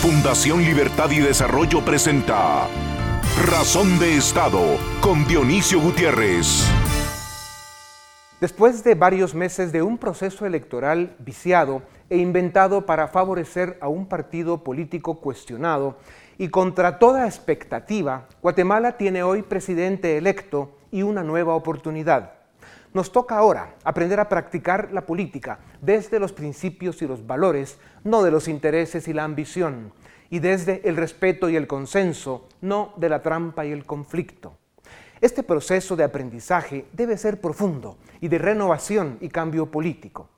Fundación Libertad y Desarrollo presenta Razón de Estado con Dionisio Gutiérrez. Después de varios meses de un proceso electoral viciado e inventado para favorecer a un partido político cuestionado y contra toda expectativa, Guatemala tiene hoy presidente electo y una nueva oportunidad. Nos toca ahora aprender a practicar la política desde los principios y los valores, no de los intereses y la ambición, y desde el respeto y el consenso, no de la trampa y el conflicto. Este proceso de aprendizaje debe ser profundo y de renovación y cambio político.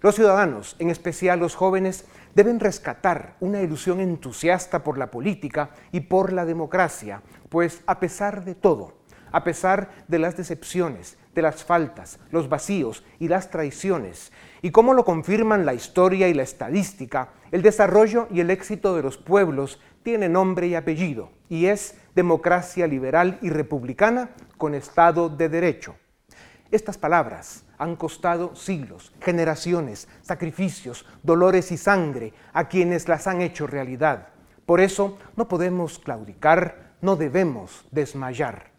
Los ciudadanos, en especial los jóvenes, deben rescatar una ilusión entusiasta por la política y por la democracia, pues a pesar de todo, a pesar de las decepciones, de las faltas, los vacíos y las traiciones, y como lo confirman la historia y la estadística, el desarrollo y el éxito de los pueblos tiene nombre y apellido, y es democracia liberal y republicana con Estado de Derecho. Estas palabras han costado siglos, generaciones, sacrificios, dolores y sangre a quienes las han hecho realidad. Por eso no podemos claudicar, no debemos desmayar.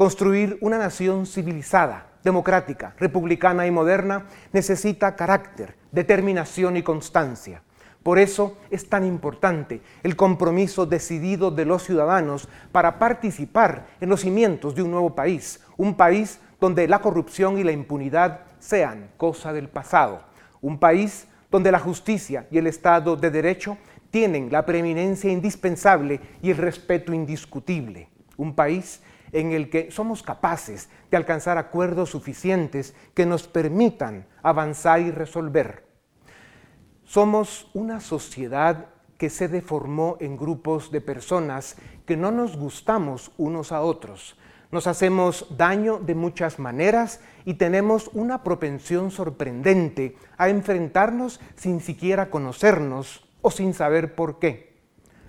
Construir una nación civilizada, democrática, republicana y moderna necesita carácter, determinación y constancia. Por eso es tan importante el compromiso decidido de los ciudadanos para participar en los cimientos de un nuevo país, un país donde la corrupción y la impunidad sean cosa del pasado, un país donde la justicia y el Estado de Derecho tienen la preeminencia indispensable y el respeto indiscutible, un país en el que somos capaces de alcanzar acuerdos suficientes que nos permitan avanzar y resolver. Somos una sociedad que se deformó en grupos de personas que no nos gustamos unos a otros. Nos hacemos daño de muchas maneras y tenemos una propensión sorprendente a enfrentarnos sin siquiera conocernos o sin saber por qué.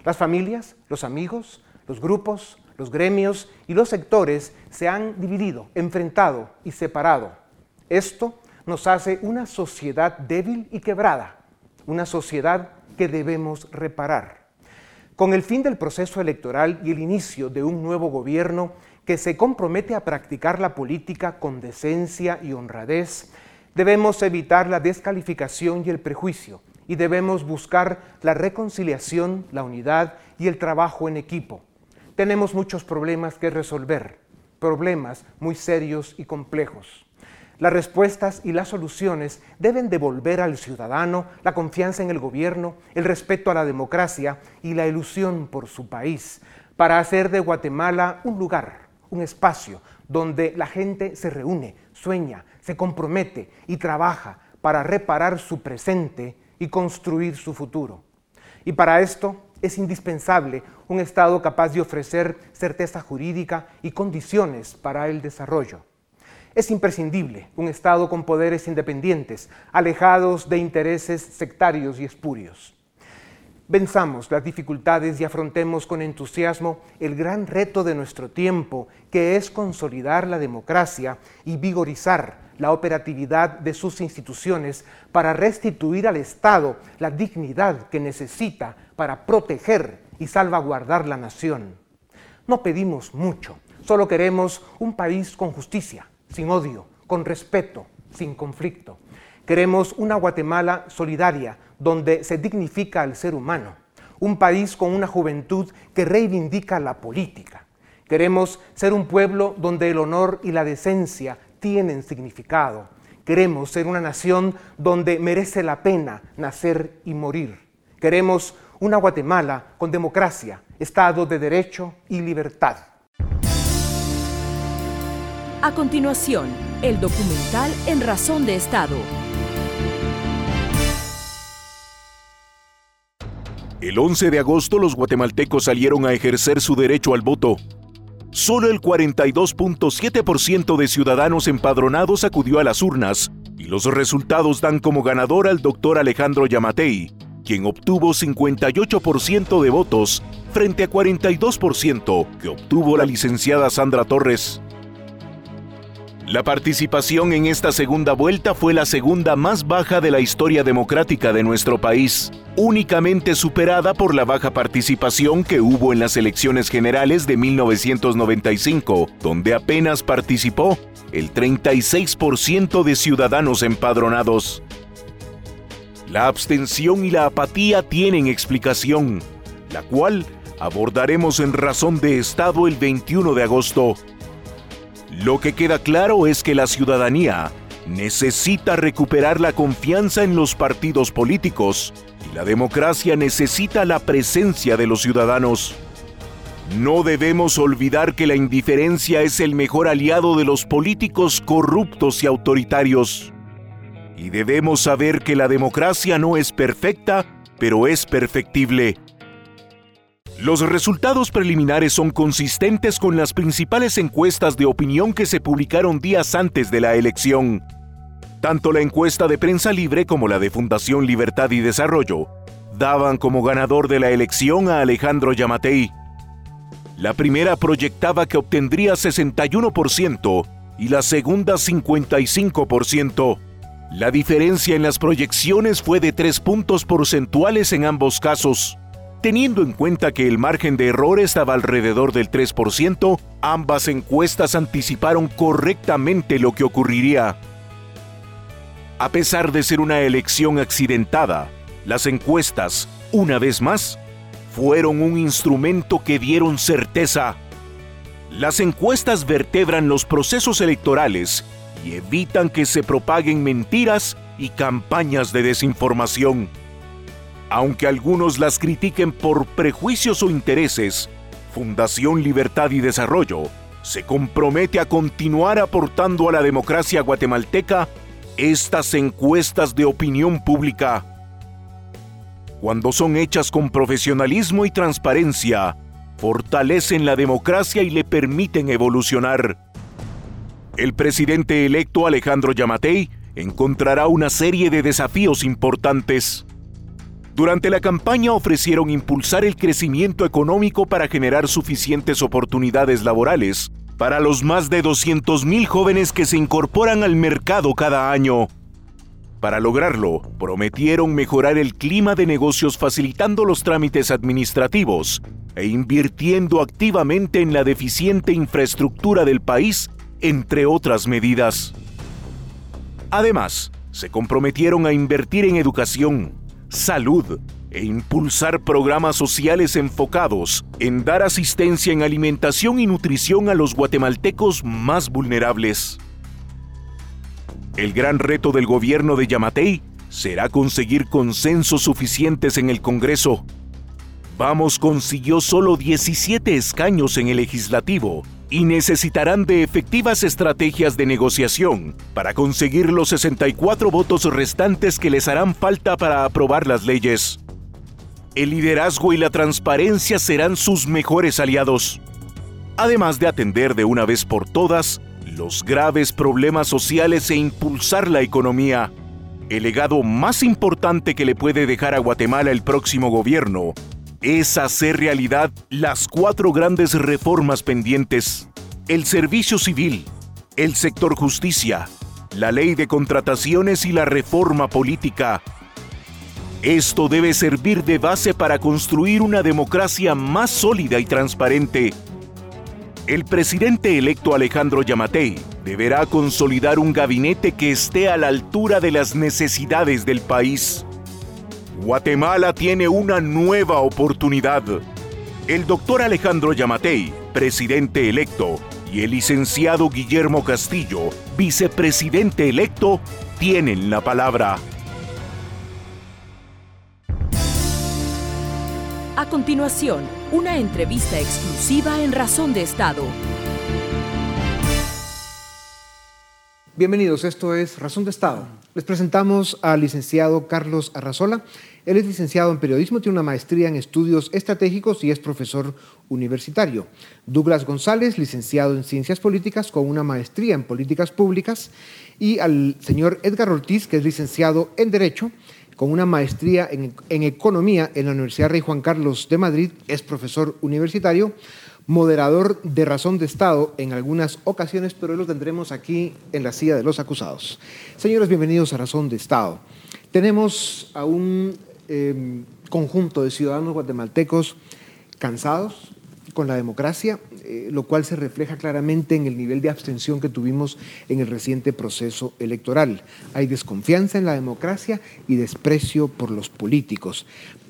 Las familias, los amigos, los grupos, los gremios y los sectores se han dividido, enfrentado y separado. Esto nos hace una sociedad débil y quebrada, una sociedad que debemos reparar. Con el fin del proceso electoral y el inicio de un nuevo gobierno que se compromete a practicar la política con decencia y honradez, debemos evitar la descalificación y el prejuicio y debemos buscar la reconciliación, la unidad y el trabajo en equipo tenemos muchos problemas que resolver, problemas muy serios y complejos. Las respuestas y las soluciones deben devolver al ciudadano la confianza en el gobierno, el respeto a la democracia y la ilusión por su país, para hacer de Guatemala un lugar, un espacio donde la gente se reúne, sueña, se compromete y trabaja para reparar su presente y construir su futuro. Y para esto es indispensable un Estado capaz de ofrecer certeza jurídica y condiciones para el desarrollo. Es imprescindible un Estado con poderes independientes, alejados de intereses sectarios y espurios. Venzamos las dificultades y afrontemos con entusiasmo el gran reto de nuestro tiempo, que es consolidar la democracia y vigorizar la operatividad de sus instituciones para restituir al Estado la dignidad que necesita para proteger y salvaguardar la nación. No pedimos mucho, solo queremos un país con justicia, sin odio, con respeto, sin conflicto. Queremos una Guatemala solidaria, donde se dignifica al ser humano, un país con una juventud que reivindica la política. Queremos ser un pueblo donde el honor y la decencia tienen significado. Queremos ser una nación donde merece la pena nacer y morir. Queremos una Guatemala con democracia, Estado de Derecho y libertad. A continuación, el documental En Razón de Estado. El 11 de agosto los guatemaltecos salieron a ejercer su derecho al voto solo el 42.7% de ciudadanos empadronados acudió a las urnas y los resultados dan como ganador al doctor Alejandro Yamatei, quien obtuvo 58% de votos frente a 42% que obtuvo la licenciada Sandra Torres. La participación en esta segunda vuelta fue la segunda más baja de la historia democrática de nuestro país, únicamente superada por la baja participación que hubo en las elecciones generales de 1995, donde apenas participó el 36% de ciudadanos empadronados. La abstención y la apatía tienen explicación, la cual abordaremos en Razón de Estado el 21 de agosto. Lo que queda claro es que la ciudadanía necesita recuperar la confianza en los partidos políticos y la democracia necesita la presencia de los ciudadanos. No debemos olvidar que la indiferencia es el mejor aliado de los políticos corruptos y autoritarios. Y debemos saber que la democracia no es perfecta, pero es perfectible. Los resultados preliminares son consistentes con las principales encuestas de opinión que se publicaron días antes de la elección. Tanto la encuesta de prensa libre como la de Fundación Libertad y Desarrollo daban como ganador de la elección a Alejandro Yamatei. La primera proyectaba que obtendría 61% y la segunda 55%. La diferencia en las proyecciones fue de 3 puntos porcentuales en ambos casos. Teniendo en cuenta que el margen de error estaba alrededor del 3%, ambas encuestas anticiparon correctamente lo que ocurriría. A pesar de ser una elección accidentada, las encuestas, una vez más, fueron un instrumento que dieron certeza. Las encuestas vertebran los procesos electorales y evitan que se propaguen mentiras y campañas de desinformación. Aunque algunos las critiquen por prejuicios o intereses, Fundación Libertad y Desarrollo se compromete a continuar aportando a la democracia guatemalteca estas encuestas de opinión pública. Cuando son hechas con profesionalismo y transparencia, fortalecen la democracia y le permiten evolucionar. El presidente electo Alejandro Yamatei encontrará una serie de desafíos importantes. Durante la campaña ofrecieron impulsar el crecimiento económico para generar suficientes oportunidades laborales para los más de 200.000 jóvenes que se incorporan al mercado cada año. Para lograrlo, prometieron mejorar el clima de negocios facilitando los trámites administrativos e invirtiendo activamente en la deficiente infraestructura del país, entre otras medidas. Además, se comprometieron a invertir en educación, salud e impulsar programas sociales enfocados en dar asistencia en alimentación y nutrición a los guatemaltecos más vulnerables. El gran reto del gobierno de Yamatei será conseguir consensos suficientes en el Congreso. Vamos consiguió solo 17 escaños en el legislativo y necesitarán de efectivas estrategias de negociación para conseguir los 64 votos restantes que les harán falta para aprobar las leyes. El liderazgo y la transparencia serán sus mejores aliados, además de atender de una vez por todas los graves problemas sociales e impulsar la economía. El legado más importante que le puede dejar a Guatemala el próximo gobierno es hacer realidad las cuatro grandes reformas pendientes. El servicio civil, el sector justicia, la ley de contrataciones y la reforma política. Esto debe servir de base para construir una democracia más sólida y transparente. El presidente electo Alejandro Yamatei deberá consolidar un gabinete que esté a la altura de las necesidades del país. Guatemala tiene una nueva oportunidad. El doctor Alejandro Yamatei, presidente electo, y el licenciado Guillermo Castillo, vicepresidente electo, tienen la palabra. A continuación, una entrevista exclusiva en Razón de Estado. Bienvenidos, esto es Razón de Estado. Les presentamos al licenciado Carlos Arrazola. Él es licenciado en periodismo, tiene una maestría en estudios estratégicos y es profesor universitario. Douglas González, licenciado en ciencias políticas con una maestría en políticas públicas. Y al señor Edgar Ortiz, que es licenciado en Derecho con una maestría en, economía en la Universidad Rey Juan Carlos de Madrid, es profesor universitario. moderador de razón de Estado en algunas ocasiones, pero hoy lo tendremos aquí en la silla de los acusados. Señores, bienvenidos a Razón de Estado. Tenemos a un em, conjunto de ciudadanos guatemaltecos cansados con la democracia, eh, lo cual se refleja claramente en el nivel de abstención que tuvimos en el reciente proceso electoral. Hay desconfianza en la democracia y desprecio por los políticos.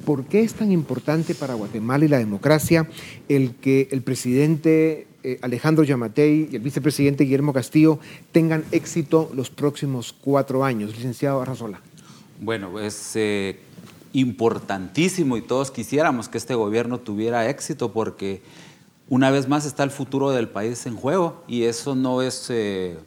¿Por qué es tan importante para Guatemala y la democracia el que el presidente eh, Alejandro Yamatei y el vicepresidente Guillermo Castillo tengan éxito los próximos cuatro años? Licenciado Arrazola. Bueno, es eh, importantísimo y todos quisiéramos que este gobierno tuviera éxito porque una vez más está el futuro del país en juego y eso no es eh,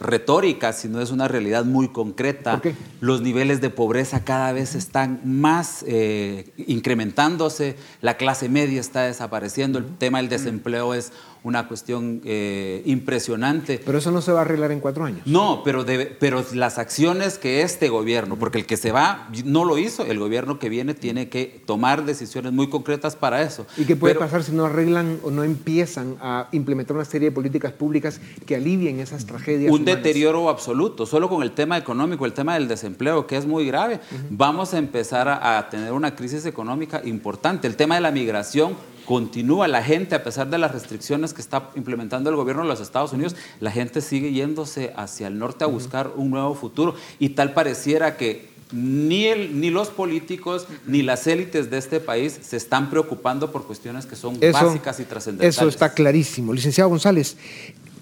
retórica, sino es una realidad muy concreta. Los niveles de pobreza cada vez están más eh, incrementándose, la clase media está desapareciendo, el tema del desempleo es una cuestión eh, impresionante. Pero eso no se va a arreglar en cuatro años. No, pero, pero las acciones que este gobierno, porque el que se va no lo hizo, el gobierno que viene tiene que tomar decisiones muy concretas para eso. ¿Y qué puede pasar si no arreglan o no empiezan a implementar una serie de políticas públicas que alivien esas tragedias? Un deterioro absoluto, solo con el tema económico, el tema del desempleo, que es muy grave, vamos a empezar a tener una crisis económica importante. El tema de la migración continúa la gente, a pesar de las restricciones que está implementando el gobierno de los Estados Unidos, la gente sigue yéndose hacia el norte a buscar un nuevo futuro y tal pareciera que ni, el, ni los políticos ni las élites de este país se están preocupando por cuestiones que son básicas y trascendentales. Eso está clarísimo. Licenciado González,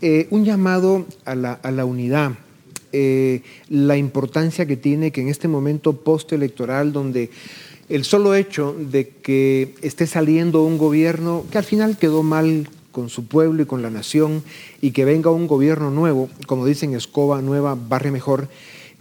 eh, un llamado a la, unidad. Eh, la importancia que tiene que en este momento postelectoral donde el solo hecho de que esté saliendo un gobierno que al final quedó mal con su pueblo y con la nación y que venga un gobierno nuevo, como dicen, escoba nueva, barre mejor,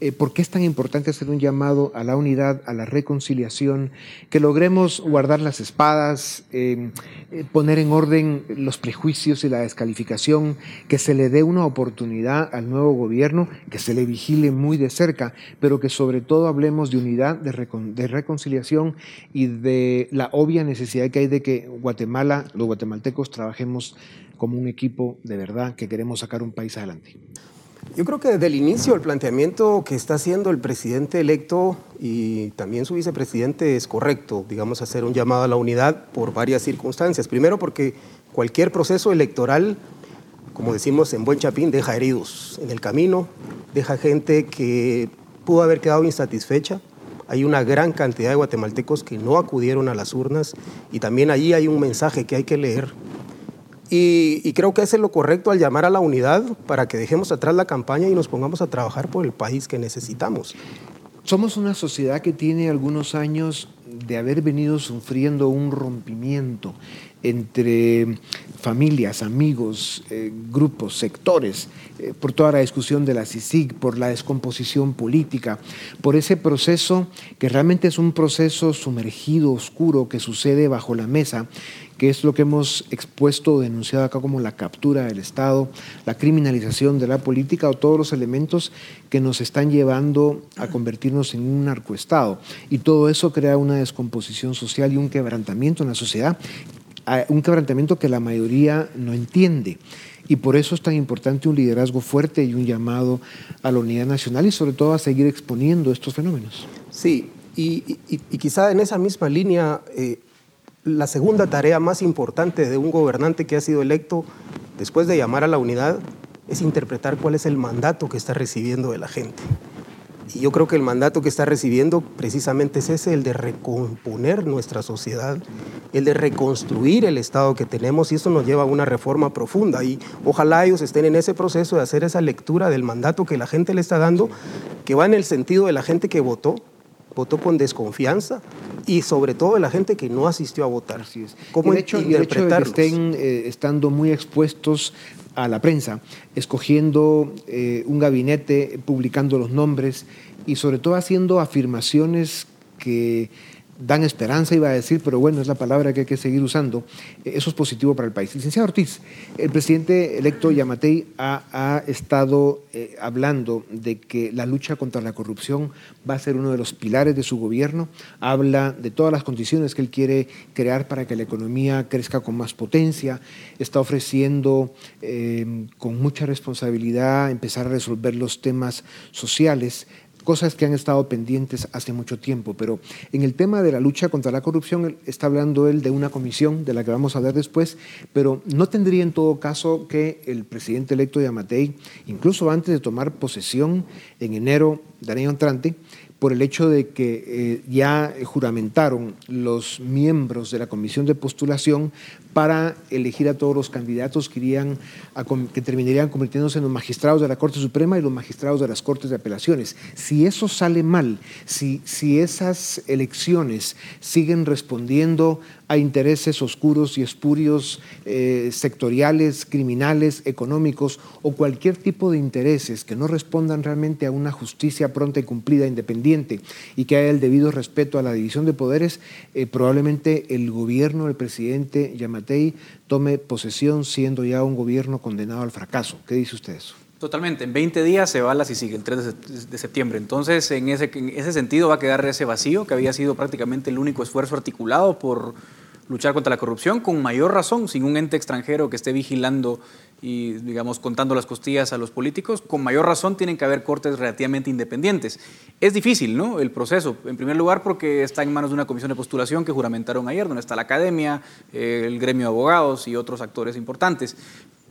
eh, ¿por qué es tan importante hacer un llamado a la unidad, a la reconciliación, que logremos guardar las espadas, eh, eh, poner en orden los prejuicios y la descalificación, que se le dé una oportunidad al nuevo gobierno, que se le vigile muy de cerca, pero que sobre todo hablemos de unidad, de, de reconciliación y de la obvia necesidad que hay de que Guatemala, los guatemaltecos, trabajemos como un equipo de verdad que queremos sacar un país adelante. Yo creo que desde el inicio el planteamiento que está haciendo el presidente electo y también su vicepresidente es correcto, digamos, hacer un llamado a la unidad por varias circunstancias. Primero porque cualquier proceso electoral, como decimos en buen chapín, deja heridos en el camino, deja gente que pudo haber quedado insatisfecha. Hay una gran cantidad de guatemaltecos que no acudieron a las urnas y también allí hay un mensaje que hay que leer y, creo que es lo correcto al llamar a la unidad para que dejemos atrás la campaña y nos pongamos a trabajar por el país que necesitamos. Somos una sociedad que tiene algunos años de haber venido sufriendo un rompimiento entre familias, amigos, eh, grupos, sectores, eh, por toda la discusión de la CICIG, por la descomposición política, por ese proceso que realmente es un proceso sumergido, oscuro, que sucede bajo la mesa que es lo que hemos expuesto denunciado acá como la captura del Estado, la criminalización de la política o todos los elementos que nos están llevando a convertirnos en un narcoestado. Y todo eso crea una descomposición social y un quebrantamiento en la sociedad, un quebrantamiento que la mayoría no entiende. Y por eso es tan importante un liderazgo fuerte y un llamado a la unidad nacional y sobre todo a seguir exponiendo estos fenómenos. Sí, y, quizá en esa misma línea... Eh, la segunda tarea más importante de un gobernante que ha sido electo después de llamar a la unidad es interpretar cuál es el mandato que está recibiendo de la gente. Y yo creo que el mandato que está recibiendo precisamente es ese, el de recomponer nuestra sociedad, el de reconstruir el Estado que tenemos y eso nos lleva a una reforma profunda. Y ojalá ellos estén en ese proceso de hacer esa lectura del mandato que la gente le está dando, que va en el sentido de la gente que votó, votó con desconfianza y sobre todo de la gente que no asistió a votar. Así es. ¿Cómo de hecho, de que estén eh, estando muy expuestos a la prensa, escogiendo eh, un gabinete, publicando los nombres y sobre todo haciendo afirmaciones que dan esperanza, iba a decir, pero bueno, es la palabra que hay que seguir usando. Eso es positivo para el país. Licenciado Ortiz, el presidente electo Yamatei ha, estado eh, hablando de que la lucha contra la corrupción va a ser uno de los pilares de su gobierno. Habla de todas las condiciones que él quiere crear para que la economía crezca con más potencia. Está ofreciendo eh, con mucha responsabilidad empezar a resolver los temas sociales cosas que han estado pendientes hace mucho tiempo, pero en el tema de la lucha contra la corrupción está hablando él de una comisión de la que vamos a ver después, pero no tendría en todo caso que el presidente electo de Amatei, incluso antes de tomar posesión en enero del año entrante, por el hecho de que eh, ya juramentaron los miembros de la comisión de postulación para elegir a todos los candidatos que, irían que terminarían convirtiéndose en los magistrados de la Corte Suprema y los magistrados de las Cortes de Apelaciones. Si eso sale mal, si, si esas elecciones siguen respondiendo a intereses oscuros y espurios eh, sectoriales, criminales, económicos o cualquier tipo de intereses que no respondan realmente a una justicia pronta y cumplida, independiente y que haya el debido respeto a la división de poderes, eh, probablemente el gobierno del presidente Yamatei tome posesión siendo ya un gobierno condenado al fracaso. ¿Qué dice usted eso? Totalmente, en 20 días se va la sigue el 3 de septiembre. Entonces, en ese, en ese sentido va a quedar ese vacío que había sido prácticamente el único esfuerzo articulado por luchar contra la corrupción, con mayor razón, sin un ente extranjero que esté vigilando y, digamos, contando las costillas a los políticos, con mayor razón tienen que haber cortes relativamente independientes. Es difícil, ¿no?, el proceso. En primer lugar, porque está en manos de una comisión de postulación que juramentaron ayer, donde está la academia, eh, el gremio de abogados y otros actores importantes.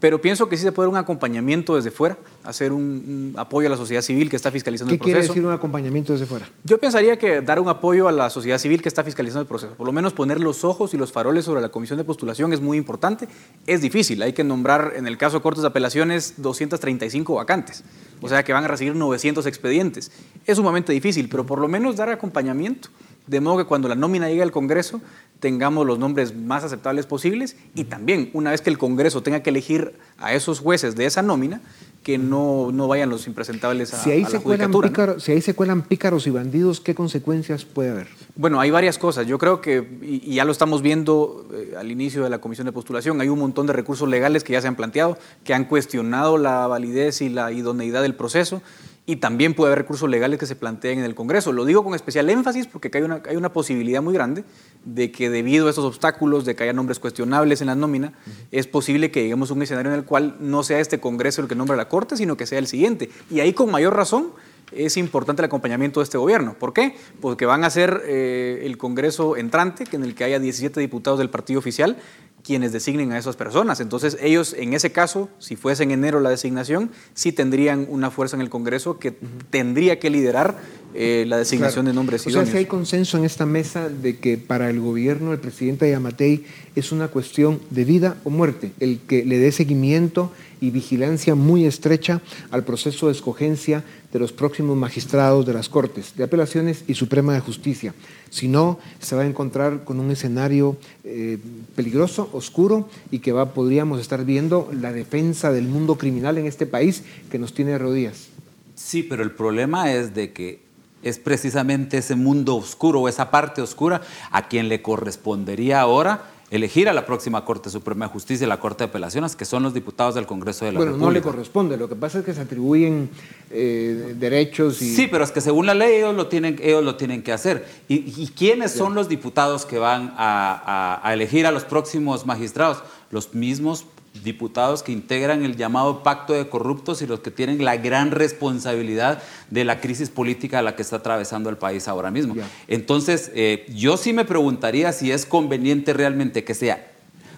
Pero pienso que sí se puede dar un acompañamiento desde fuera, hacer un, apoyo a la sociedad civil que está fiscalizando el proceso. ¿Qué quiere decir un acompañamiento desde fuera? Yo pensaría que dar un apoyo a la sociedad civil que está fiscalizando el proceso. Por lo menos poner los ojos y los faroles sobre la comisión de postulación es muy importante. Es difícil, hay que nombrar, en el caso de cortes de apelaciones, 235 vacantes. O sea que van a recibir 900 expedientes. Es sumamente difícil, pero por lo menos dar acompañamiento de modo que cuando la nómina llegue al Congreso tengamos los nombres más aceptables posibles y también una vez que el Congreso tenga que elegir a esos jueces de esa nómina, que no, no vayan los impresentables a, si ahí la se cuelan pícaros, Si ahí se cuelan pícaros y bandidos, ¿qué consecuencias puede haber? Bueno, hay varias cosas. Yo creo que, y, ya lo estamos viendo eh, al inicio de la comisión de postulación, hay un montón de recursos legales que ya se han planteado, que han cuestionado la validez y la idoneidad del proceso y también puede haber recursos legales que se planteen en el Congreso. Lo digo con especial énfasis porque hay una, hay una posibilidad muy grande de que debido a estos obstáculos, de que haya nombres cuestionables en la nómina, es posible que lleguemos a un escenario en el cual no sea este Congreso el que nombra la Corte, sino que sea el siguiente. Y ahí con mayor razón es importante el acompañamiento de este gobierno. ¿Por qué? Porque van a ser eh, el Congreso entrante, en el que haya 17 diputados del partido oficial, quienes designen a esas personas. Entonces ellos, en ese caso, si fuese en enero la designación, sí tendrían una fuerza en el Congreso que tendría que liderar eh, la designación de nombres idóneos. O sea, si hay consenso en esta mesa de que para el gobierno del presidente Yamatei es una cuestión de vida o muerte, el que le dé seguimiento y vigilancia muy estrecha al proceso de escogencia de los próximos magistrados de las Cortes de Apelaciones y Suprema de Justicia. Si no, se va a encontrar con un escenario eh, peligroso, oscuro y que va, podríamos estar viendo la defensa del mundo criminal en este país que nos tiene de rodillas. Sí, pero el problema es de que es precisamente ese mundo oscuro o esa parte oscura a quien le correspondería ahora elegir a la próxima Corte Suprema de Justicia y la Corte de Apelaciones, que son los diputados del Congreso de la bueno, República. Bueno, no le corresponde, lo que pasa es que se atribuyen eh, derechos y... Sí, pero es que según la ley ellos lo tienen, ellos lo tienen que hacer. ¿Y, quiénes son los diputados que van a elegir a los próximos magistrados? Los mismos diputados que integran el llamado pacto de corruptos y los que tienen la gran responsabilidad de la crisis política a la que está atravesando el país ahora mismo. Entonces, eh, yo sí me preguntaría si es conveniente realmente que sea,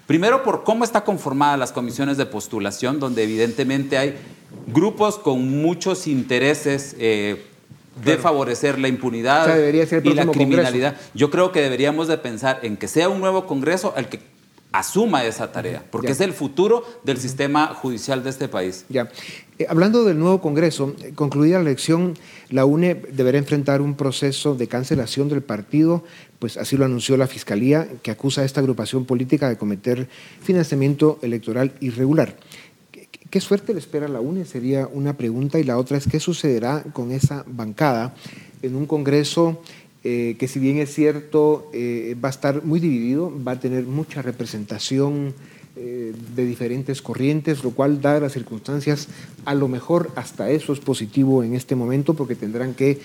primero por cómo está conformada las comisiones de postulación, donde evidentemente hay grupos con muchos intereses. Eh, de favorecer la impunidad y la criminalidad. Yo creo que deberíamos de pensar en que sea un nuevo Congreso al que asuma esa tarea, porque es el futuro del sistema judicial de este país. Ya. Eh, hablando del nuevo Congreso, eh, concluida la elección, la UNE deberá enfrentar un proceso de cancelación del partido, pues así lo anunció la Fiscalía, que acusa a esta agrupación política de cometer financiamiento electoral irregular. ¿Qué, qué suerte le espera a la UNE? Sería una pregunta. Y la otra es, ¿qué sucederá con esa bancada en un Congreso eh, que si bien es cierto, eh, va a estar muy dividido, va a tener mucha representación eh, de diferentes corrientes, lo cual, dadas las circunstancias, a lo mejor hasta eso es positivo en este momento, porque tendrán que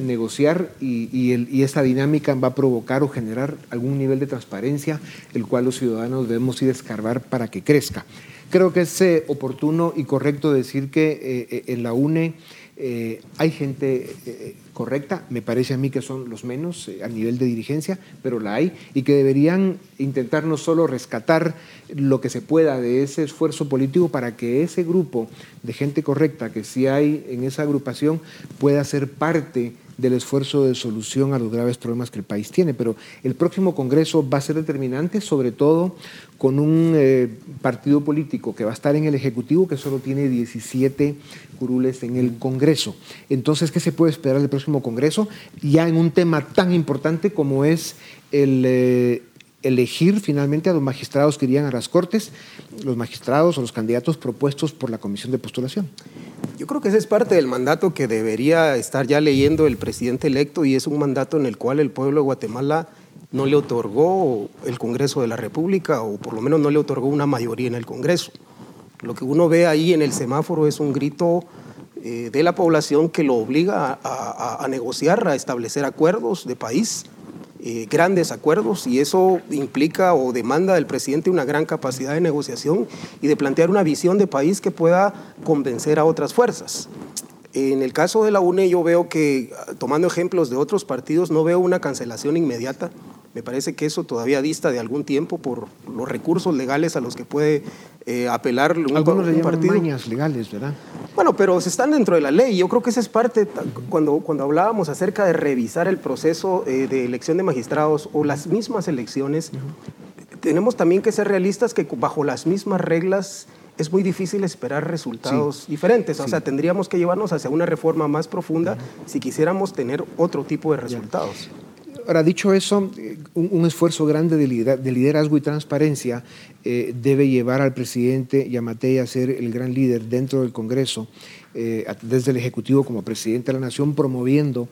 negociar y, y, esa dinámica va a provocar o generar algún nivel de transparencia, el cual los ciudadanos debemos ir a escarbar para que crezca. Creo que es oportuno y correcto decir que en la UNE eh, hay gente eh, correcta, me parece a mí que son los menos eh, a nivel de dirigencia, pero la hay, y que deberían intentar no solo rescatar lo que se pueda de ese esfuerzo político para que ese grupo de gente correcta que sí hay en esa agrupación pueda ser parte del esfuerzo de solución a los graves problemas que el país tiene. Pero el próximo Congreso va a ser determinante, sobre todo con un eh, partido político que va a estar en el Ejecutivo que solo tiene 17 curules en el Congreso. Entonces, ¿qué se puede esperar del próximo Congreso? Ya en un tema tan importante como es el... Eh, elegir finalmente a los magistrados que irían a las Cortes, los magistrados o los candidatos propuestos por la Comisión de Postulación. Yo creo que ese es parte del mandato que debería estar ya leyendo el presidente electo y es un mandato en el cual el pueblo de Guatemala no le otorgó el Congreso de la República o por lo menos no le otorgó una mayoría en el Congreso. Lo que uno ve ahí en el semáforo es un grito eh, de la población que lo obliga a negociar, a establecer acuerdos de país eh, grandes acuerdos y eso implica o demanda del presidente una gran capacidad de negociación y de plantear una visión de país que pueda convencer a otras fuerzas. En el caso de la UNE yo veo que, tomando ejemplos de otros partidos, no veo una cancelación inmediata. Me parece que eso todavía dista de algún tiempo por los recursos legales a los que puede eh, apelar un, Algunos le partido. mañas legales, ¿verdad? Bueno, pero se están dentro de la ley. Yo creo que esa es parte, cuando, cuando hablábamos acerca de revisar el proceso eh, de elección de magistrados o las mismas elecciones, tenemos también que ser realistas que bajo las mismas reglas es muy difícil esperar resultados diferentes. O sea, tendríamos que llevarnos hacia una reforma más profunda si quisiéramos tener otro tipo de resultados. Ahora, dicho eso, eh, un, esfuerzo grande de, liderazgo y transparencia eh, debe llevar al presidente Yamatei a ser el gran líder dentro del Congreso, eh, desde el Ejecutivo como presidente de la Nación, promoviendo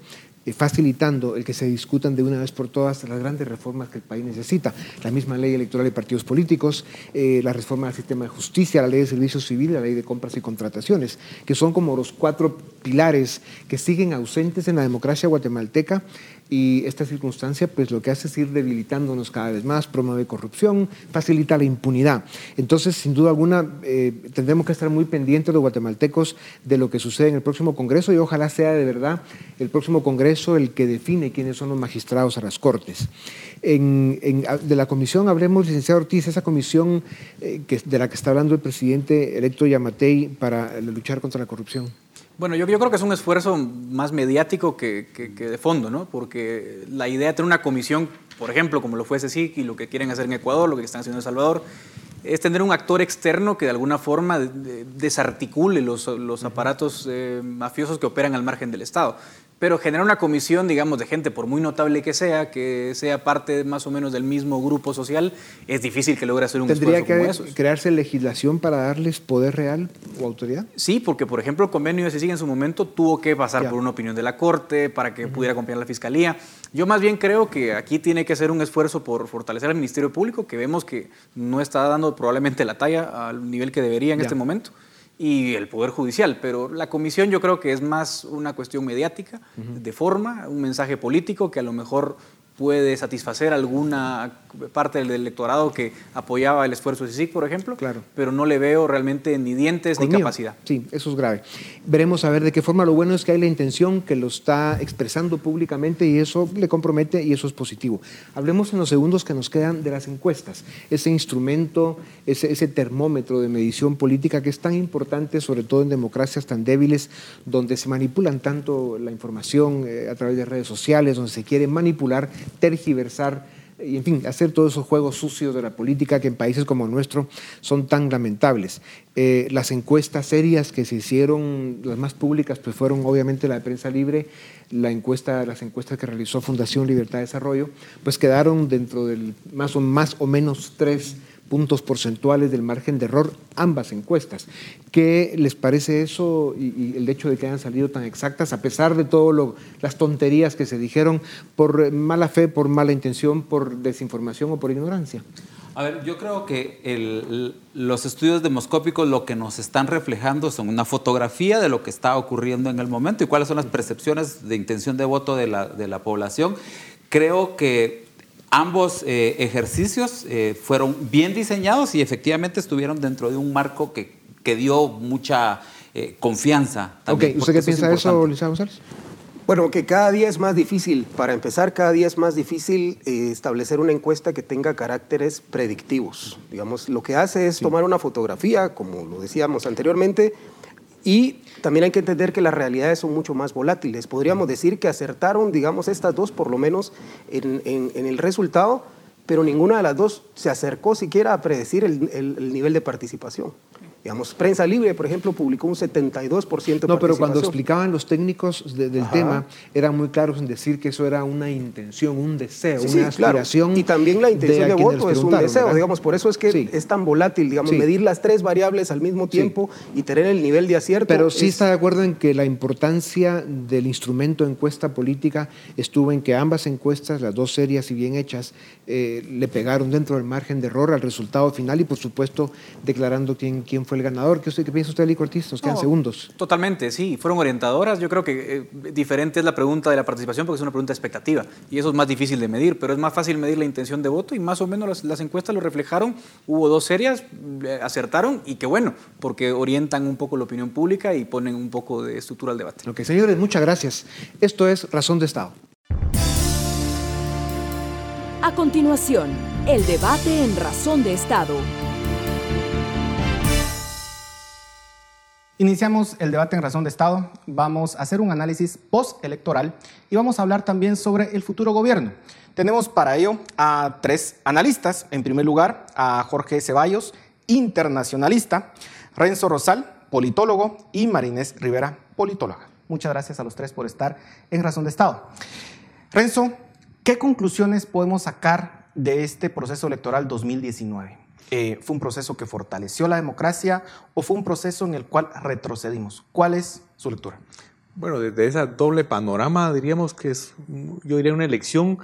facilitando el que se discutan de una vez por todas las grandes reformas que el país necesita. La misma ley electoral de partidos políticos, la reforma del sistema de justicia, la ley de servicios civiles, la ley de compras y contrataciones, que son como los cuatro pilares que siguen ausentes en la democracia guatemalteca y esta circunstancia pues lo que hace es ir debilitándonos cada vez más, promueve corrupción, facilita la impunidad. Entonces, sin duda alguna, eh, tendremos que estar muy pendientes los guatemaltecos de lo que sucede en el próximo Congreso y ojalá sea de verdad el próximo Congreso el que define quiénes son los magistrados a las Cortes. de la comisión hablemos, licenciado Ortiz, esa comisión eh, de la que está hablando el presidente electo Yamatei para luchar contra la corrupción. Bueno, yo, creo que es un esfuerzo más mediático que, de fondo, ¿no? Porque la idea de tener una comisión, por ejemplo, como lo fue CSIC y lo que quieren hacer en Ecuador, lo que están haciendo en El Salvador, es tener un actor externo que de alguna forma desarticule los, aparatos eh, mafiosos que operan al margen del Estado. Pero generar una comisión, digamos, de gente, por muy notable que sea, que sea parte más o menos del mismo grupo social, es difícil que logre hacer un ¿Tendría esfuerzo que crearse legislación para darles poder real o autoridad? Sí, porque, por ejemplo, el convenio de sigue en su momento tuvo que pasar por una opinión de la Corte para que pudiera acompañar la Fiscalía. Yo más bien creo que aquí tiene que ser un esfuerzo por fortalecer al Ministerio Público, que vemos que no está dando probablemente la talla al nivel que debería en este momento y el Poder Judicial, pero la comisión yo creo que es más una cuestión mediática, de forma, un mensaje político que a lo mejor puede satisfacer alguna parte del electorado que apoyaba el esfuerzo de CICIC, por ejemplo, claro. pero no le veo realmente ni dientes ni capacidad. Sí, eso es grave. Veremos a ver de qué forma. Lo bueno es que hay la intención que lo está expresando públicamente y eso le compromete y eso es positivo. Hablemos en los segundos que nos quedan de las encuestas, ese instrumento, ese, ese termómetro de medición política que es tan importante, sobre todo en democracias tan débiles, donde se manipulan tanto la información eh, a través de redes sociales, donde se quiere manipular tergiversar y, en fin, hacer todos esos juegos sucios de la política que en países como el nuestro son tan lamentables. Eh, las encuestas serias que se hicieron, las más públicas, pues fueron obviamente la de prensa libre, la encuesta, las encuestas que realizó Fundación Libertad de Desarrollo, pues quedaron dentro del más o, más o menos tres puntos porcentuales del margen de error, ambas encuestas. ¿Qué les parece eso y, el hecho de que hayan salido tan exactas, a pesar de todas las tonterías que se dijeron por mala fe, por mala intención, por desinformación o por ignorancia? A ver, yo creo que los estudios demoscópicos lo que nos están reflejando son una fotografía de lo que está ocurriendo en el momento y cuáles son las percepciones de intención de voto de la, población. Creo que ambos eh, ejercicios eh, fueron bien diseñados y efectivamente estuvieron dentro de un marco que, dio mucha eh, confianza. También, ¿usted qué piensa de eso, Luisa González? Bueno, que cada día es más difícil, para empezar, cada día es más difícil eh, establecer una encuesta que tenga caracteres predictivos. Digamos, lo que hace es tomar una fotografía, como lo decíamos anteriormente, y también hay que entender que las realidades son mucho más volátiles. Podríamos decir que acertaron, digamos, estas dos por lo menos en, el resultado, pero ninguna de las dos se acercó siquiera a predecir el nivel de participación. Digamos, Prensa Libre, por ejemplo, publicó un 72% de No, pero cuando explicaban los técnicos del tema, eran muy claros en decir que eso era una intención, un deseo, una aspiración. Y también la intención de, voto es un deseo, digamos, por eso es que es tan volátil, digamos, medir las tres variables al mismo tiempo y tener el nivel de acierto. Pero sí está de acuerdo en que la importancia del instrumento encuesta política estuvo en que ambas encuestas, las dos serias y bien hechas, eh, le pegaron dentro del margen de error al resultado final y, por supuesto, declarando quién, quién fue el ganador. ¿Qué, usted, qué piensa usted, Ali Cortiz? Nos quedan segundos. Totalmente, sí. Fueron orientadoras. Yo creo que eh, diferente es la pregunta de la participación porque es una pregunta expectativa. Y eso es más difícil de medir, pero es más fácil medir la intención de voto y más o menos las, encuestas lo reflejaron. Hubo dos serias, acertaron y qué bueno, porque orientan un poco la opinión pública y ponen un poco de estructura al debate. Ok, señores, muchas gracias. Esto es Razón de Estado. A continuación, el debate en Razón de Estado. Iniciamos el debate en razón de Estado. Vamos a hacer un análisis postelectoral y vamos a hablar también sobre el futuro gobierno. Tenemos para ello a tres analistas. En primer lugar, a Jorge Ceballos, internacionalista, Renzo Rosal, politólogo, y Marinés Rivera, politóloga. Muchas gracias a los tres por estar en razón de Estado. Renzo, ¿qué conclusiones podemos sacar de este proceso electoral 2019? Eh, ¿Fue un proceso que fortaleció la democracia o fue un proceso en el cual retrocedimos? ¿Cuál es su lectura? Bueno, desde ese doble panorama diríamos que es, yo diría una elección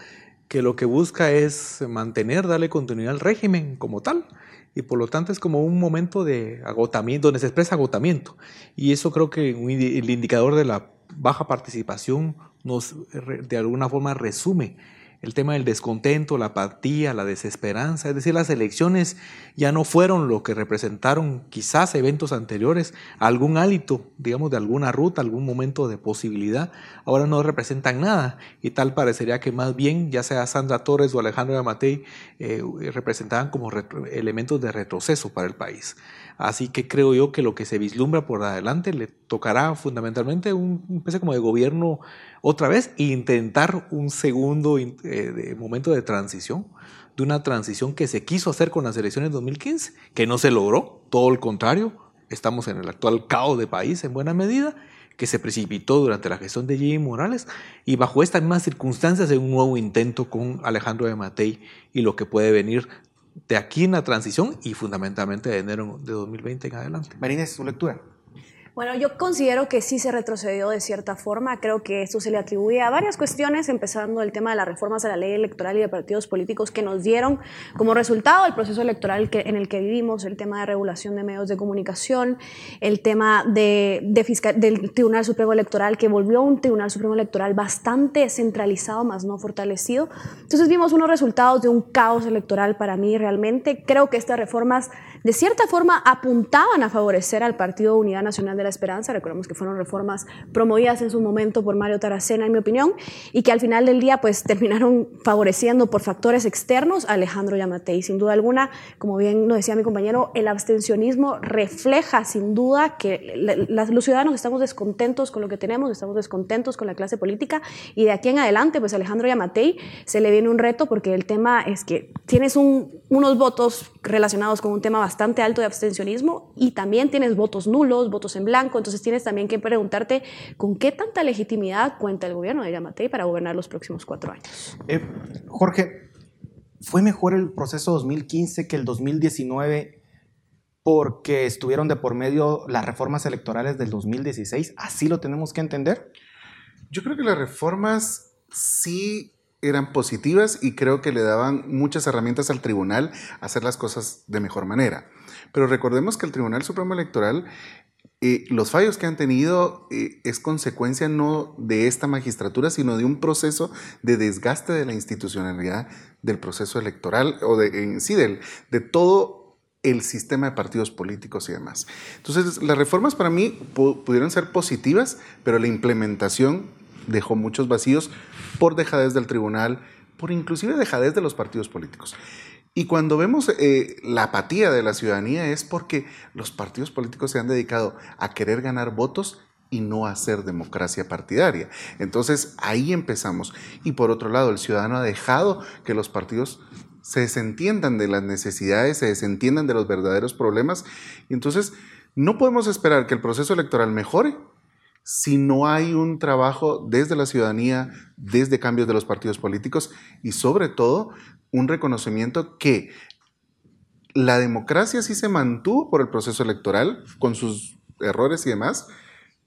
que lo que busca es mantener, darle continuidad al régimen como tal, y por lo tanto es como un momento de agotamiento, donde se expresa agotamiento. Y eso creo que el indicador de la baja participación nos de alguna forma resume el tema del descontento, la apatía, la desesperanza, es decir, las elecciones ya no fueron lo que representaron quizás eventos anteriores, algún hálito, digamos, de alguna ruta, algún momento de posibilidad, ahora no representan nada y tal parecería que más bien, ya sea Sandra Torres o Alejandro Yamatei, eh, representaban como elementos de retroceso para el país. Así que creo yo que lo que se vislumbra por adelante le tocará fundamentalmente un especie como de gobierno otra vez e intentar un segundo eh, momento de transición, de una transición que se quiso hacer con las elecciones de 2015, que no se logró, todo el contrario, estamos en el actual caos de país en buena medida, que se precipitó durante la gestión de Jimmy Morales y bajo estas mismas circunstancias de un nuevo intento con Alejandro de Matei y lo que puede venir de aquí en la transición y fundamentalmente de enero de 2020 en adelante. Marínez, su lectura. Bueno, yo considero que sí se retrocedió de cierta forma. Creo que esto se le atribuye a varias cuestiones, empezando el tema de las reformas a la ley electoral y de partidos políticos que nos dieron como resultado el proceso electoral en el que vivimos, el tema de regulación de medios de comunicación, el tema de, del Tribunal Supremo Electoral que volvió un Tribunal Supremo Electoral bastante centralizado, más no fortalecido. Entonces vimos unos resultados de un caos electoral para mí realmente. Creo que estas reformas de cierta forma apuntaban a favorecer al Partido Unidad Nacional de la Esperanza, recordemos que fueron reformas promovidas en su momento por Mario Taracena, en mi opinión, y que al final del día pues terminaron favoreciendo por factores externos a Alejandro Yamatei. Sin duda alguna, como bien lo decía mi compañero, el abstencionismo refleja sin duda que los ciudadanos estamos descontentos con lo que tenemos, estamos descontentos con la clase política y de aquí en adelante pues Alejandro Yamatei se le viene un reto porque el tema es que tienes unos votos relacionados con un tema bastante alto de abstencionismo y también tienes votos nulos, votos en blanco, entonces tienes también que preguntarte con qué tanta legitimidad cuenta el gobierno de Yamatei para gobernar los próximos cuatro años. Eh, Jorge, ¿Fue mejor el proceso 2015 que el 2019 porque estuvieron de por medio las reformas electorales del 2016? ¿Así lo tenemos que entender? Yo creo que las reformas sí eran positivas y creo que le daban muchas herramientas al tribunal a hacer las cosas de mejor manera. Pero recordemos que el Tribunal Supremo Electoral eh, los fallos que han tenido eh, es consecuencia no de esta magistratura, sino de un proceso de desgaste de la institucionalidad del proceso electoral o de, en sí, del, de todo el sistema de partidos políticos y demás. Entonces, las reformas para mí pudieron ser positivas, pero la implementación dejó muchos vacíos por dejadez del tribunal, por inclusive dejadez de los partidos políticos. Y cuando vemos eh, la apatía de la ciudadanía es porque los partidos políticos se han dedicado a querer ganar votos y no a hacer democracia partidaria. Entonces ahí empezamos. Y por otro lado, el ciudadano ha dejado que los partidos se desentiendan de las necesidades, se desentiendan de los verdaderos problemas. Y entonces no podemos esperar que el proceso electoral mejore si no hay un trabajo desde la ciudadanía, desde cambios de los partidos políticos y sobre todo un reconocimiento que la democracia sí se mantuvo por el proceso electoral, con sus errores y demás,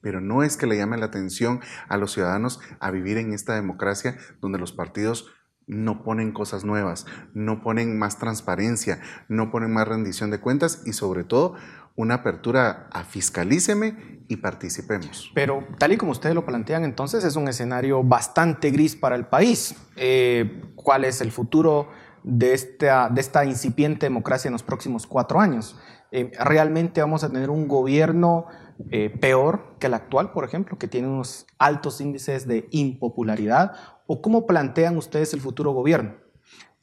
pero no es que le llame la atención a los ciudadanos a vivir en esta democracia donde los partidos no ponen cosas nuevas, no ponen más transparencia, no ponen más rendición de cuentas y sobre todo una apertura a fiscalíceme y participemos. Pero tal y como ustedes lo plantean, entonces es un escenario bastante gris para el país. Eh, ¿Cuál es el futuro de esta, incipiente democracia en los próximos cuatro años? Eh, ¿Realmente vamos a tener un gobierno eh, peor que el actual, por ejemplo, que tiene unos altos índices de impopularidad? ¿O cómo plantean ustedes el futuro gobierno?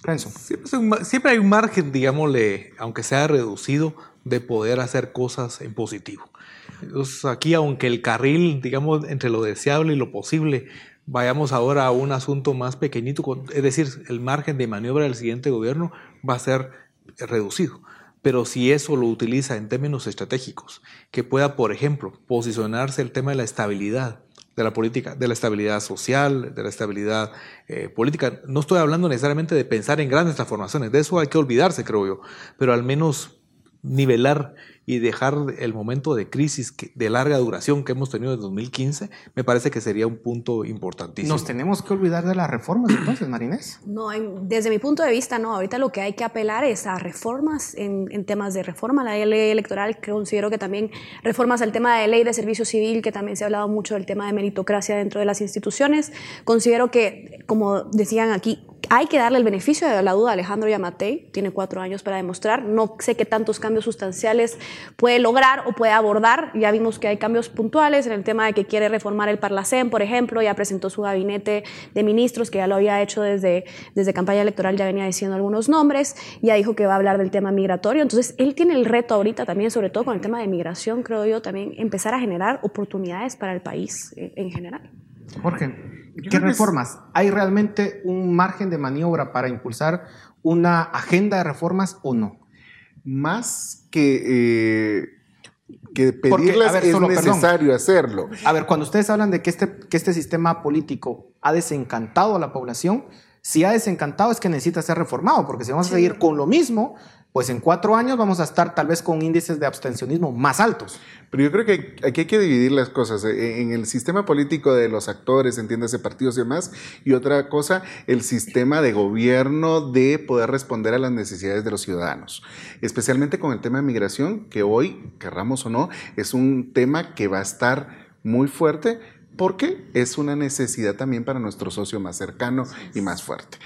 Siempre, siempre hay un margen, digámosle, aunque sea reducido, de poder hacer cosas en positivo. Entonces, aquí, aunque el carril, digamos, entre lo deseable y lo posible, vayamos ahora a un asunto más pequeñito, es decir, el margen de maniobra del siguiente gobierno va a ser reducido. Pero si eso lo utiliza en términos estratégicos, que pueda, por ejemplo, posicionarse el tema de la estabilidad, de la política, de la estabilidad social, de la estabilidad eh, política. No estoy hablando necesariamente de pensar en grandes transformaciones, de eso hay que olvidarse, creo yo, pero al menos nivelar y dejar el momento de crisis de larga duración que hemos tenido en 2015, me parece que sería un punto importantísimo. ¿Nos tenemos que olvidar de las reformas entonces, Marinés? No, desde mi punto de vista, no. Ahorita lo que hay que apelar es a reformas en, temas de reforma. La ley electoral, que considero que también reformas al tema de ley de servicio civil, que también se ha hablado mucho del tema de meritocracia dentro de las instituciones. Considero que, como decían aquí, hay que darle el beneficio de la duda a Alejandro Yamatei, tiene cuatro años para demostrar, no sé qué tantos cambios sustanciales puede lograr o puede abordar, ya vimos que hay cambios puntuales en el tema de que quiere reformar el Parlacén, por ejemplo, ya presentó su gabinete de ministros, que ya lo había hecho desde, desde campaña electoral, ya venía diciendo algunos nombres, ya dijo que va a hablar del tema migratorio, entonces él tiene el reto ahorita también, sobre todo con el tema de migración, creo yo, también empezar a generar oportunidades para el país eh, en general. Jorge. ¿Qué reformas? ¿Hay realmente un margen de maniobra para impulsar una agenda de reformas o no? Más que, eh, que pedirlas es necesario hacerlo. A ver, cuando ustedes hablan de que este, que este sistema político ha desencantado a la población, si ha desencantado es que necesita ser reformado, porque si vamos a seguir con lo mismo, pues en cuatro años vamos a estar tal vez con índices de abstencionismo más altos. Pero yo creo que aquí hay que dividir las cosas. Eh, en el sistema político de los actores, entiéndase partidos y demás, y otra cosa, el sistema de gobierno de poder responder a las necesidades de los ciudadanos. Especialmente con el tema de migración, que hoy, querramos o no, es un tema que va a estar muy fuerte porque es una necesidad también para nuestro socio más cercano y más fuerte.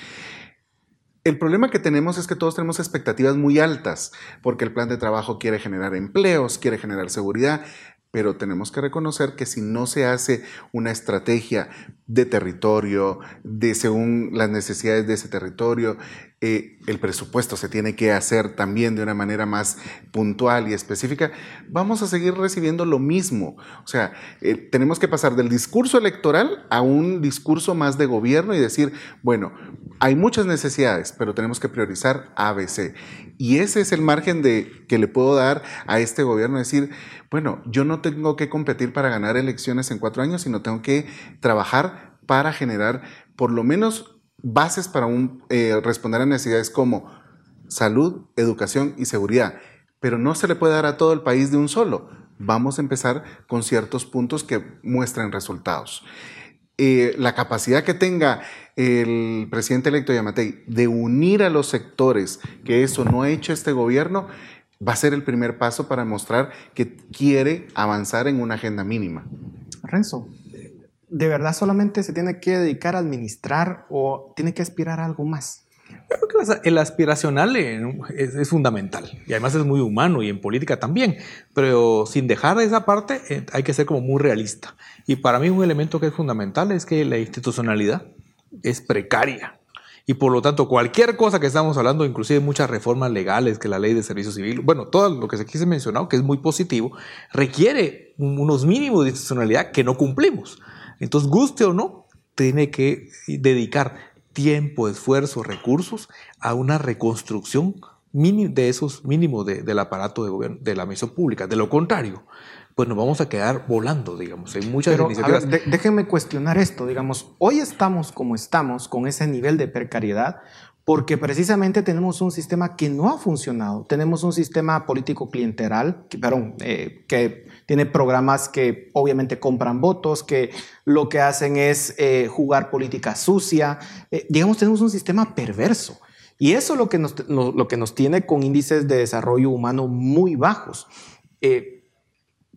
El problema que tenemos es que todos tenemos expectativas muy altas, porque el plan de trabajo quiere generar empleos, quiere generar seguridad, pero tenemos que reconocer que si no se hace una estrategia de territorio, de según las necesidades de ese territorio, eh, el presupuesto se tiene que hacer también de una manera más puntual y específica, vamos a seguir recibiendo lo mismo. O sea, eh, tenemos que pasar del discurso electoral a un discurso más de gobierno y decir, bueno, hay muchas necesidades, pero tenemos que priorizar ABC. Y ese es el margen de, que le puedo dar a este gobierno, decir, bueno, yo no tengo que competir para ganar elecciones en cuatro años, sino tengo que trabajar para generar por lo menos bases para eh, responder a necesidades como salud, educación y seguridad. Pero no se le puede dar a todo el país de un solo. Vamos a empezar con ciertos puntos que muestran resultados. Eh, la capacidad que tenga el presidente electo Yamatei de unir a los sectores, que eso no ha hecho este gobierno, va a ser el primer paso para mostrar que quiere avanzar en una agenda mínima. Renzo, ¿de verdad solamente se tiene que dedicar a administrar o tiene que aspirar a algo más? Creo que el aspiracional es, fundamental y además es muy humano y en política también, pero sin dejar esa parte eh, hay que ser como muy realista. Y para mí un elemento que es fundamental es que la institucionalidad es precaria. Y por lo tanto, cualquier cosa que estamos hablando, inclusive muchas reformas legales, que la ley de servicio civil, bueno, todo lo que se quise mencionar, que es muy positivo, requiere unos mínimos de institucionalidad que no cumplimos. Entonces, guste o no, tiene que dedicar tiempo, esfuerzo, recursos a una reconstrucción de esos mínimos del aparato de gobierno, de la misión pública. De lo contrario, pues nos vamos a quedar volando, digamos, en muchas Pero, iniciativas. déjenme cuestionar esto, digamos, hoy estamos como estamos, con ese nivel de precariedad, porque precisamente tenemos un sistema que no ha funcionado. Tenemos un sistema político clienteral, que, perdón, eh, que tiene programas que obviamente compran votos, que lo que hacen es eh, jugar política sucia. Eh, digamos, tenemos un sistema perverso. Y eso es lo que nos, lo, que nos tiene con índices de desarrollo humano muy bajos.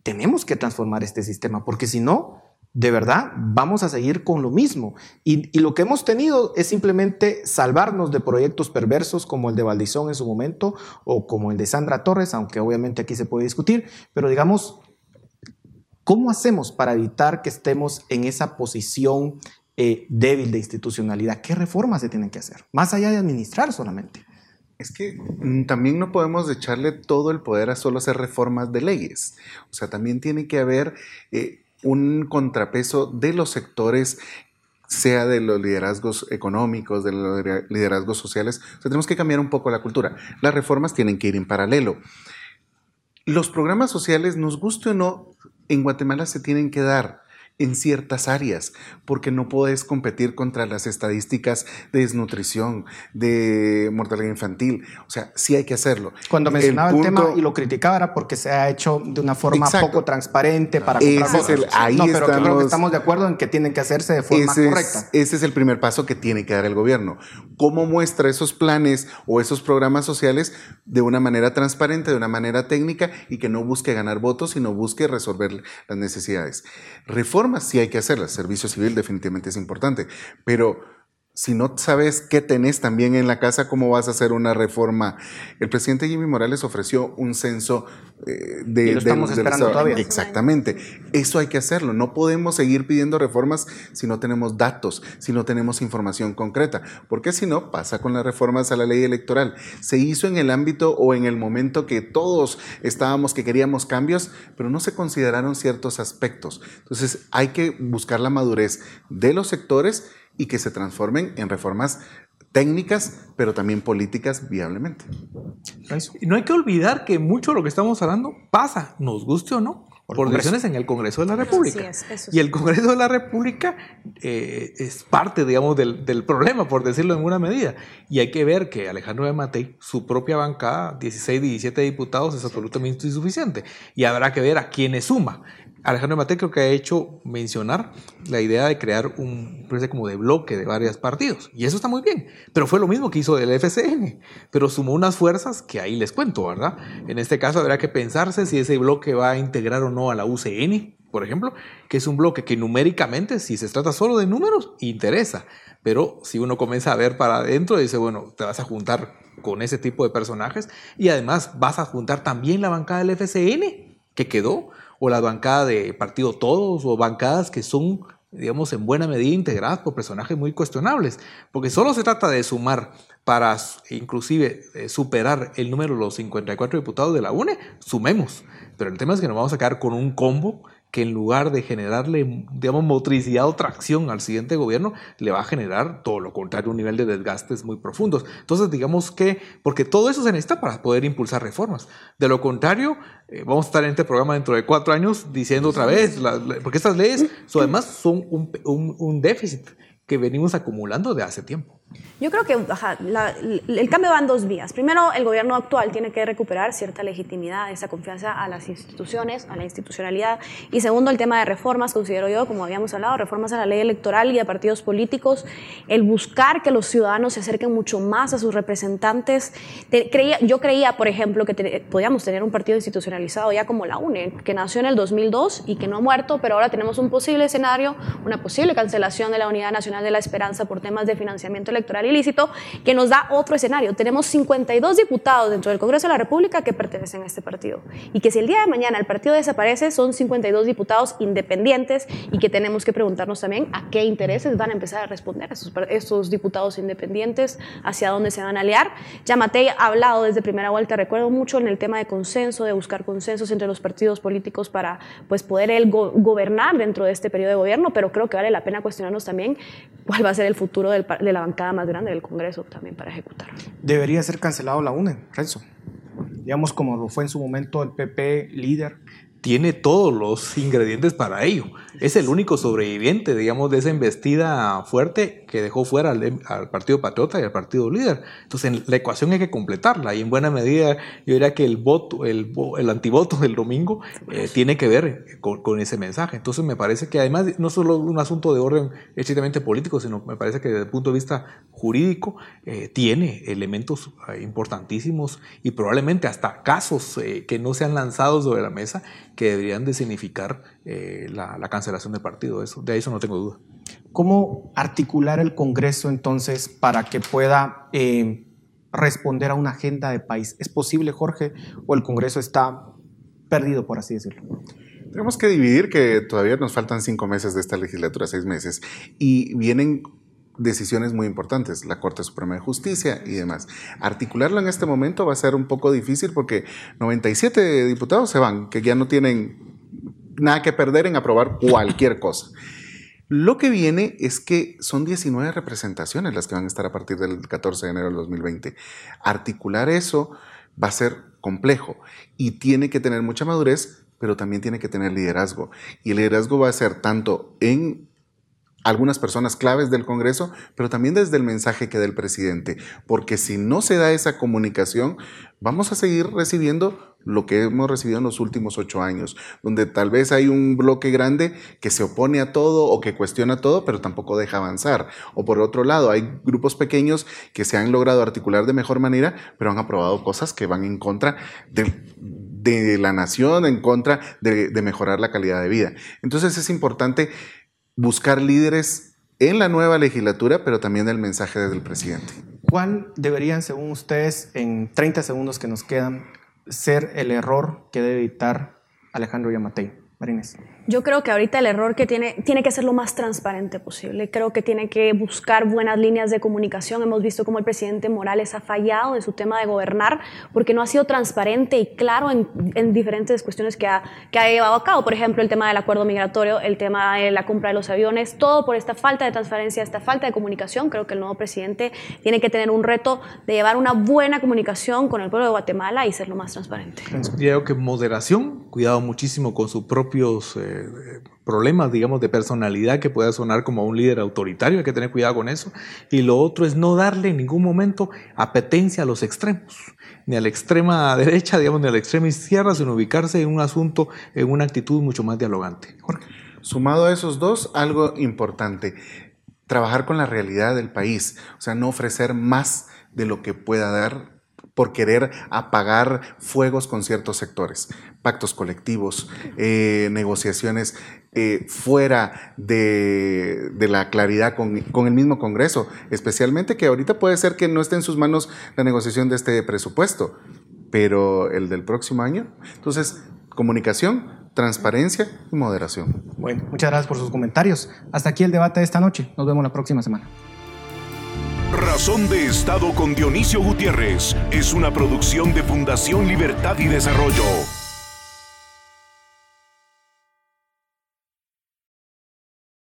tenemos que transformar este sistema, porque si no, de verdad vamos a seguir con lo mismo. Y, lo que hemos tenido es simplemente salvarnos de proyectos perversos como el de Valdizón en su momento o como el de Sandra Torres, aunque obviamente aquí se puede discutir, pero digamos, ¿cómo hacemos para evitar que estemos en esa posición eh, débil de institucionalidad? ¿Qué reformas se tienen que hacer? Más allá de administrar solamente. Es que mm, también no podemos echarle todo el poder a solo hacer reformas de leyes. O sea, también tiene que haber... Eh, un contrapeso de los sectores sea de los liderazgos económicos, de los liderazgos sociales. O sea, tenemos que cambiar un poco la cultura. Las reformas tienen que ir en paralelo. Los programas sociales, nos guste o no, en Guatemala se tienen que dar en ciertas áreas, porque no puedes competir contra las estadísticas de desnutrición, de mortalidad infantil. O sea, sí hay que hacerlo. Cuando mencionaba el, tema y lo criticaba era porque se ha hecho de una forma poco transparente para comprar ese ahí No, pero creo que estamos de acuerdo en que tienen que hacerse de forma correcta. ese es el primer paso que tiene que dar el gobierno. ¿Cómo muestra esos planes o esos programas sociales de una manera transparente, de una manera técnica y que no busque ganar votos, sino busque resolver las necesidades? Reforma sí hay que hacerlas. Servicio civil definitivamente es importante, pero si no sabes qué tenés también en la casa, ¿cómo vas a hacer una reforma? El presidente Jimmy Morales ofreció un censo eh, de... lo estamos esperando todavía. Exactamente. Eso hay que hacerlo. No podemos seguir pidiendo reformas si no tenemos datos, si no tenemos información concreta. Porque si no, pasa con las reformas a la ley electoral. Se hizo en el ámbito o en el momento que todos estábamos, que queríamos cambios, pero no se consideraron ciertos aspectos. Entonces hay que buscar la madurez de los sectores y que se transformen en reformas técnicas, pero también políticas viablemente. Y no hay que olvidar que mucho de lo que estamos hablando pasa, nos guste o no, por, decisiones en el Congreso de la República. y el Congreso de la República eh, es parte, digamos, del, del, problema, por decirlo en una medida. Y hay que ver que Alejandro de Matei, su propia bancada, 16, 17 diputados, es absolutamente insuficiente. Y habrá que ver a quiénes suma. Alejandro Mate creo que ha hecho mencionar la idea de crear un especie como de bloque de varios partidos. Y eso está muy bien. Pero fue lo mismo que hizo el FCN. Pero sumó unas fuerzas que ahí les cuento, ¿verdad? En este caso habrá que pensarse si ese bloque va a integrar o no a la UCN, por ejemplo, que es un bloque que numéricamente, si se trata solo de números, interesa. Pero si uno comienza a ver para adentro, dice, bueno, te vas a juntar con ese tipo de personajes y además vas a juntar también la bancada del FCN que quedó o la bancada de Partido Todos, o bancadas que son, digamos, en buena medida integradas por personajes muy cuestionables, porque solo se trata de sumar para inclusive eh, superar el número de los 54 diputados de la UNE, sumemos. Pero el tema es que nos vamos a quedar con un combo que en lugar de generarle, digamos, motricidad o tracción al siguiente gobierno, le va a generar todo lo contrario, un nivel de desgastes muy profundos. Entonces, digamos que, porque todo eso se necesita para poder impulsar reformas. De lo contrario, eh, vamos a estar en este programa dentro de cuatro años diciendo otra vez, porque estas leyes además son un, un déficit que venimos acumulando de hace tiempo. Yo creo que el cambio va en dos vías. Primero, el gobierno actual tiene que recuperar cierta legitimidad, esa confianza a las instituciones, a la institucionalidad. Y segundo, el tema de reformas, considero yo, como habíamos hablado, reformas a la ley electoral y a partidos políticos, el buscar que los ciudadanos se acerquen mucho más a sus representantes. creía, yo creía, por ejemplo, que podíamos tener un partido institucionalizado ya como la UNE, que nació en el 2002 y que no ha muerto, pero ahora tenemos un posible escenario, una posible cancelación de la Unidad Nacional de la Esperanza por temas de financiamiento electoral ilícito, que nos da otro escenario. Tenemos 52 diputados dentro del Congreso de la República que pertenecen a este partido. Y que si el día de mañana el partido desaparece, son 52 diputados independientes y que tenemos que preguntarnos también a qué intereses van a empezar a responder estos, diputados independientes, hacia dónde se van a aliar. Ya Matei ha hablado desde primera vuelta, recuerdo mucho en el tema de consenso, de buscar consensos entre los partidos políticos para pues, poder él gobernar dentro de este periodo de gobierno, pero creo que vale la pena cuestionarnos también cuál va a ser el futuro de la bancada más grande del Congreso también para ejecutar. Debería ser cancelado la UNE, Renzo. Digamos como lo fue en su momento el PP líder tiene todos los ingredientes para ello. Es el único sobreviviente, digamos, de esa embestida fuerte que dejó fuera al, Partido Patriota y al Partido Líder. Entonces, la ecuación hay que completarla y en buena medida yo diría que el voto, el, el antivoto del domingo eh, tiene que ver con, ese mensaje. Entonces, me parece que además no solo un asunto de orden estrictamente político, sino me parece que desde el punto de vista jurídico eh, tiene elementos eh, importantísimos y probablemente hasta casos que no se han lanzado sobre la mesa que deberían de significar eh, la, cancelación del partido. Eso, de eso no tengo duda. ¿Cómo articular el Congreso entonces para que pueda eh, responder a una agenda de país? ¿Es posible, Jorge, o el Congreso está perdido, por así decirlo? Tenemos que dividir que todavía nos faltan cinco meses de esta legislatura, seis meses, y vienen decisiones muy importantes, la Corte Suprema de Justicia y demás. Articularlo en este momento va a ser un poco difícil porque 97 diputados se van, que ya no tienen nada que perder en aprobar cualquier cosa. Lo que viene es que son 19 representaciones las que van a estar a partir del 14 de enero del 2020. Articular eso va a ser complejo y tiene que tener mucha madurez, pero también tiene que tener liderazgo. Y el liderazgo va a ser tanto en algunas personas claves del Congreso, pero también desde el mensaje que da el presidente, porque si no se da esa comunicación, vamos a seguir recibiendo lo que hemos recibido en los últimos ocho años, donde tal vez hay un bloque grande que se opone a todo o que cuestiona todo, pero tampoco deja avanzar. O por otro lado, hay grupos pequeños que se han logrado articular de mejor manera, pero han aprobado cosas que van en contra de, la nación, en contra de, de mejorar la calidad de vida. Entonces es importante buscar líderes en la nueva legislatura, pero también el mensaje desde el presidente. ¿Cuál deberían, según ustedes, en 30 segundos que nos quedan, ser el error que debe evitar Alejandro Yamatei? Marines. Yo creo que ahorita el error que tiene, tiene que ser lo más transparente posible. Creo que tiene que buscar buenas líneas de comunicación. Hemos visto cómo el presidente Morales ha fallado en su tema de gobernar porque no ha sido transparente y claro en, en diferentes cuestiones que ha, que ha llevado a cabo. Por ejemplo, el tema del acuerdo migratorio, el tema de la compra de los aviones, todo por esta falta de transparencia, esta falta de comunicación. Creo que el nuevo presidente tiene que tener un reto de llevar una buena comunicación con el pueblo de Guatemala y ser lo más transparente. Creo que moderación, cuidado muchísimo con sus propios... Eh, problemas, digamos, de personalidad que pueda sonar como un líder autoritario, hay que tener cuidado con eso. Y lo otro es no darle en ningún momento apetencia a los extremos, ni a la extrema derecha, digamos, ni a la extrema izquierda, sino ubicarse en un asunto, en una actitud mucho más dialogante. Sumado a esos dos, algo importante, trabajar con la realidad del país, o sea, no ofrecer más de lo que pueda dar por querer apagar fuegos con ciertos sectores, pactos colectivos, eh, negociaciones eh, fuera de, la claridad con, con, el mismo Congreso, especialmente que ahorita puede ser que no esté en sus manos la negociación de este presupuesto, pero el del próximo año. Entonces, comunicación, transparencia y moderación. Bueno, muchas gracias por sus comentarios. Hasta aquí el debate de esta noche. Nos vemos la próxima semana. Razón de Estado con Dionisio Gutiérrez es una producción de Fundación Libertad y Desarrollo.